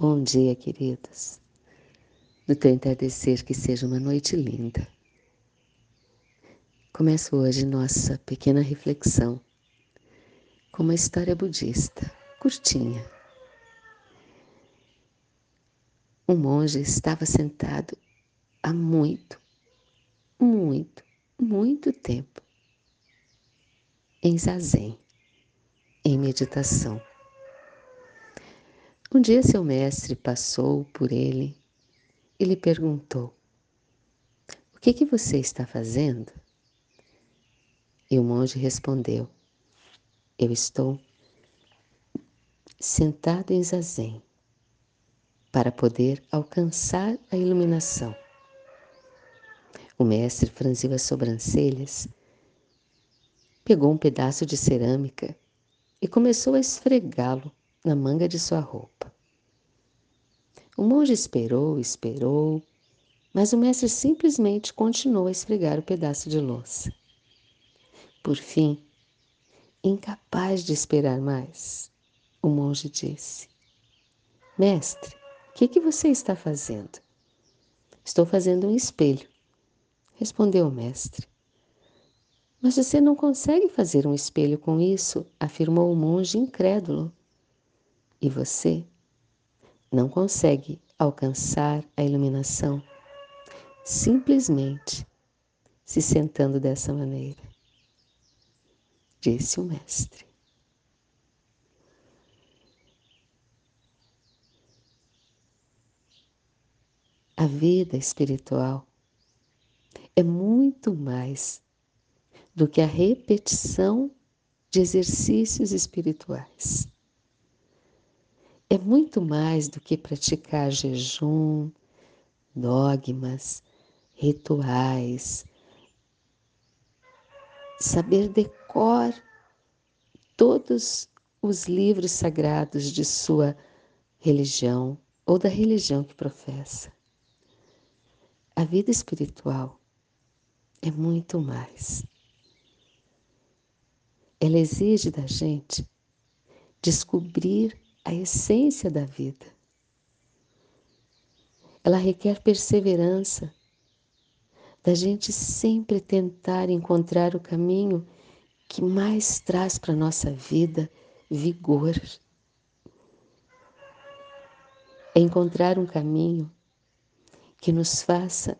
Bom dia, queridos. No teu entardecer, que seja uma noite linda. Começo hoje nossa pequena reflexão com uma história budista, curtinha. Um monge estava sentado há muito, muito, muito tempo em zazen, em meditação. Um dia seu mestre passou por ele e lhe perguntou: O que que você está fazendo? E o monge respondeu: Eu estou sentado em zazen para poder alcançar a iluminação. O mestre franziu as sobrancelhas, pegou um pedaço de cerâmica e começou a esfregá-lo na manga de sua roupa. O monge esperou, esperou, mas o mestre simplesmente continuou a esfregar o pedaço de louça. Por fim, incapaz de esperar mais, o monge disse: Mestre, o que, que você está fazendo? Estou fazendo um espelho, respondeu o mestre. Mas você não consegue fazer um espelho com isso, afirmou o monge incrédulo. E você não consegue alcançar a iluminação simplesmente se sentando dessa maneira, disse o Mestre. A vida espiritual é muito mais do que a repetição de exercícios espirituais. É muito mais do que praticar jejum, dogmas, rituais, saber decor todos os livros sagrados de sua religião ou da religião que professa. A vida espiritual é muito mais. Ela exige da gente descobrir a essência da vida. Ela requer perseverança, da gente sempre tentar encontrar o caminho que mais traz para a nossa vida vigor. É encontrar um caminho que nos faça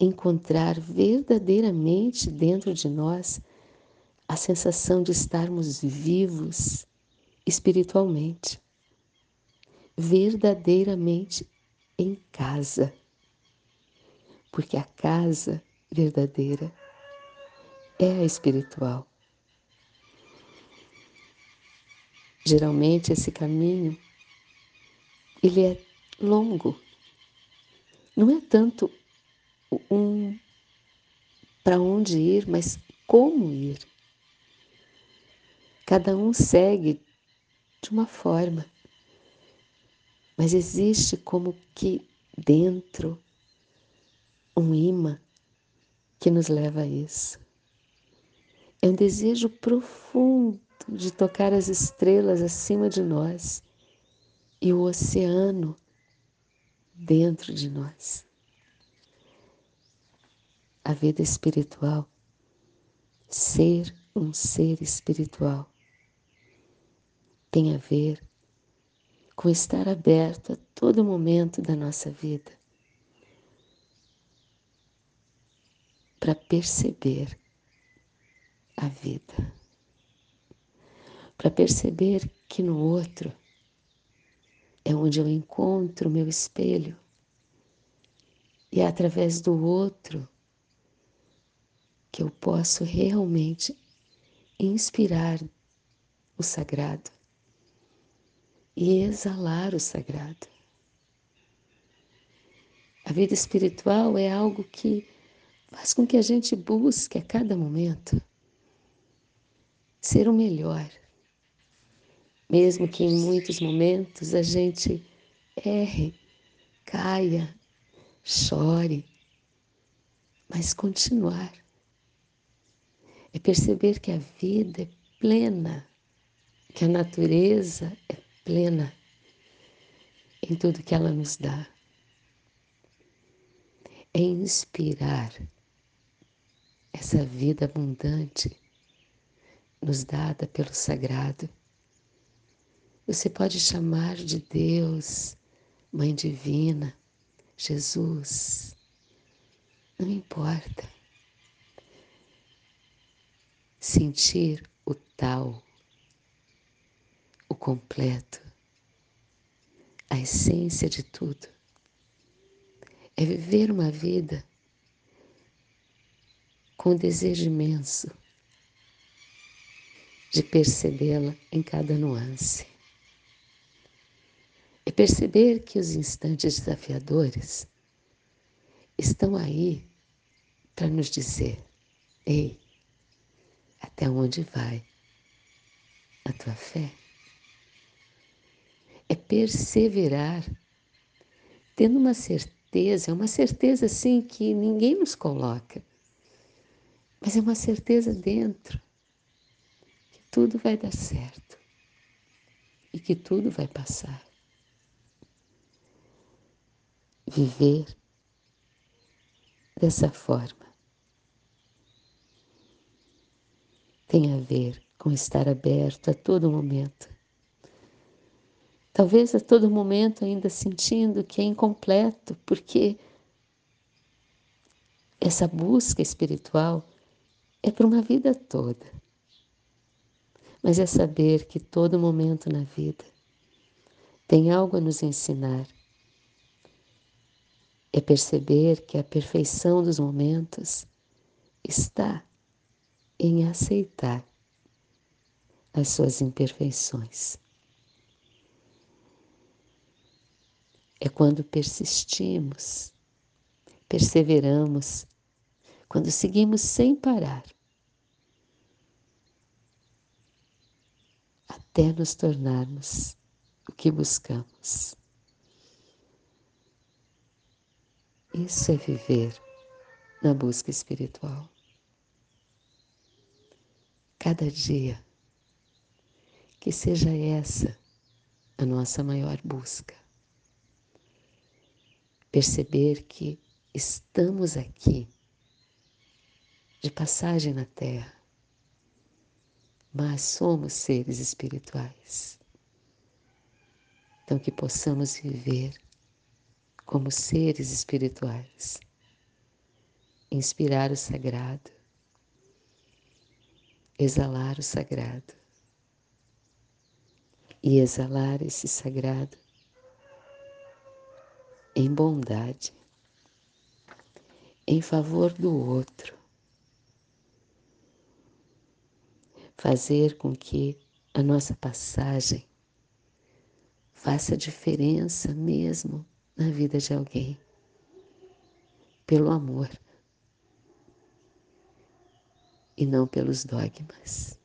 encontrar verdadeiramente dentro de nós a sensação de estarmos vivos espiritualmente, verdadeiramente em casa. Porque a casa verdadeira é a espiritual. Geralmente esse caminho ele é longo. Não é tanto um para onde ir, mas como ir. Cada um segue de uma forma, mas existe como que dentro um imã que nos leva a isso. É um desejo profundo de tocar as estrelas acima de nós e o oceano dentro de nós. A vida espiritual, ser um ser espiritual, tem a ver com estar aberto a todo momento da nossa vida para perceber a vida, para perceber que no outro é onde eu encontro o meu espelho e é através do outro que eu posso realmente inspirar o sagrado e exalar o sagrado. A vida espiritual é algo que faz com que a gente busque a cada momento ser o melhor, mesmo que em muitos momentos a gente erre, caia, chore, mas continuar. É perceber que a vida é plena, que a natureza é plena. em tudo que ela nos dá. É inspirar essa vida abundante nos dada pelo sagrado. Você pode chamar de Deus, Mãe Divina, Jesus, não importa. Sentir o tal, completo, a essência de tudo. É viver uma vida com desejo imenso de percebê-la em cada nuance. É perceber que os instantes desafiadores estão aí para nos dizer: ei, até onde vai a tua fé? É perseverar, tendo uma certeza, uma certeza assim que ninguém nos coloca, mas é uma certeza dentro que tudo vai dar certo e que tudo vai passar. Viver dessa forma tem a ver com estar aberto a todo momento. Talvez a todo momento ainda sentindo que é incompleto, porque essa busca espiritual é para uma vida toda. Mas é saber que todo momento na vida tem algo a nos ensinar. É perceber que a perfeição dos momentos está em aceitar as suas imperfeições. É quando persistimos, perseveramos quando seguimos sem parar, até nos tornarmos o que buscamos. Isso é viver na busca espiritual. Cada dia, que seja essa a nossa maior busca. Perceber que estamos aqui de passagem na Terra, mas somos seres espirituais. Então, que possamos viver como seres espirituais, inspirar o sagrado, exalar o sagrado e exalar esse sagrado em bondade, em favor do outro, fazer com que a nossa passagem faça diferença mesmo na vida de alguém, pelo amor e não pelos dogmas.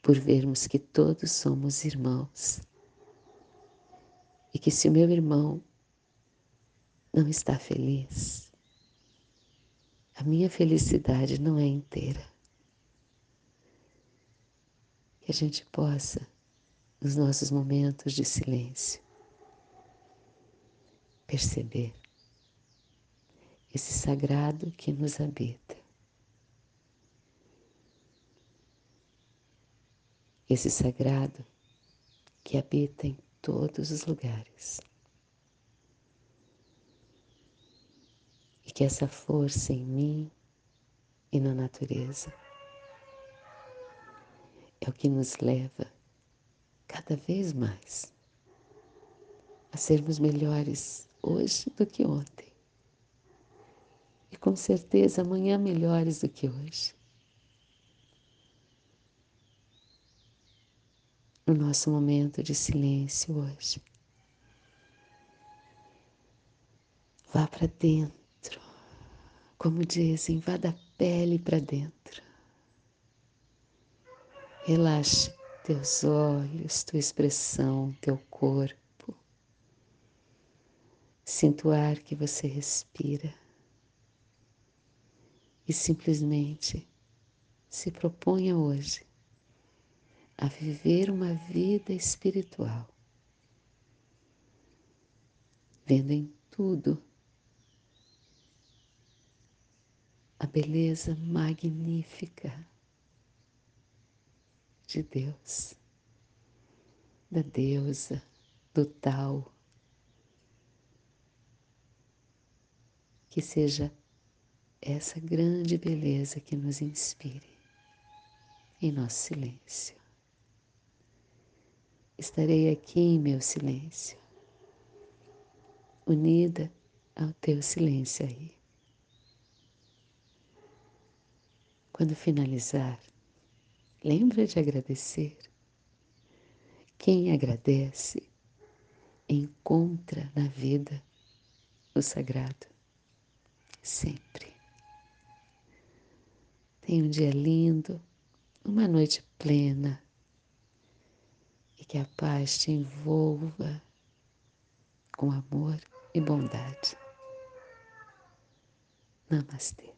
Por vermos que todos somos irmãos e que se o meu irmão não está feliz, a minha felicidade não é inteira que a gente possa, nos nossos momentos de silêncio, perceber esse sagrado que nos habita. Esse sagrado que habita em todos os lugares. E que essa força em mim e na natureza é o que nos leva cada vez mais a sermos melhores hoje do que ontem. E com certeza amanhã melhores do que hoje. No nosso momento de silêncio hoje. Vá para dentro. Como dizem, vá da pele para dentro. Relaxe teus olhos, tua expressão, teu corpo. Sinto o ar que você respira e simplesmente se proponha hoje a viver uma vida espiritual vendo em tudo a beleza magnífica de Deus, da deusa, do tal. Que seja essa grande beleza que nos inspire em nosso silêncio. Estarei aqui em meu silêncio, unida ao teu silêncio aí. Quando finalizar, lembra de agradecer. Quem agradece encontra na vida o sagrado, sempre. Tenha um dia lindo, uma noite plena que a paz te envolva com amor e bondade. Namastê.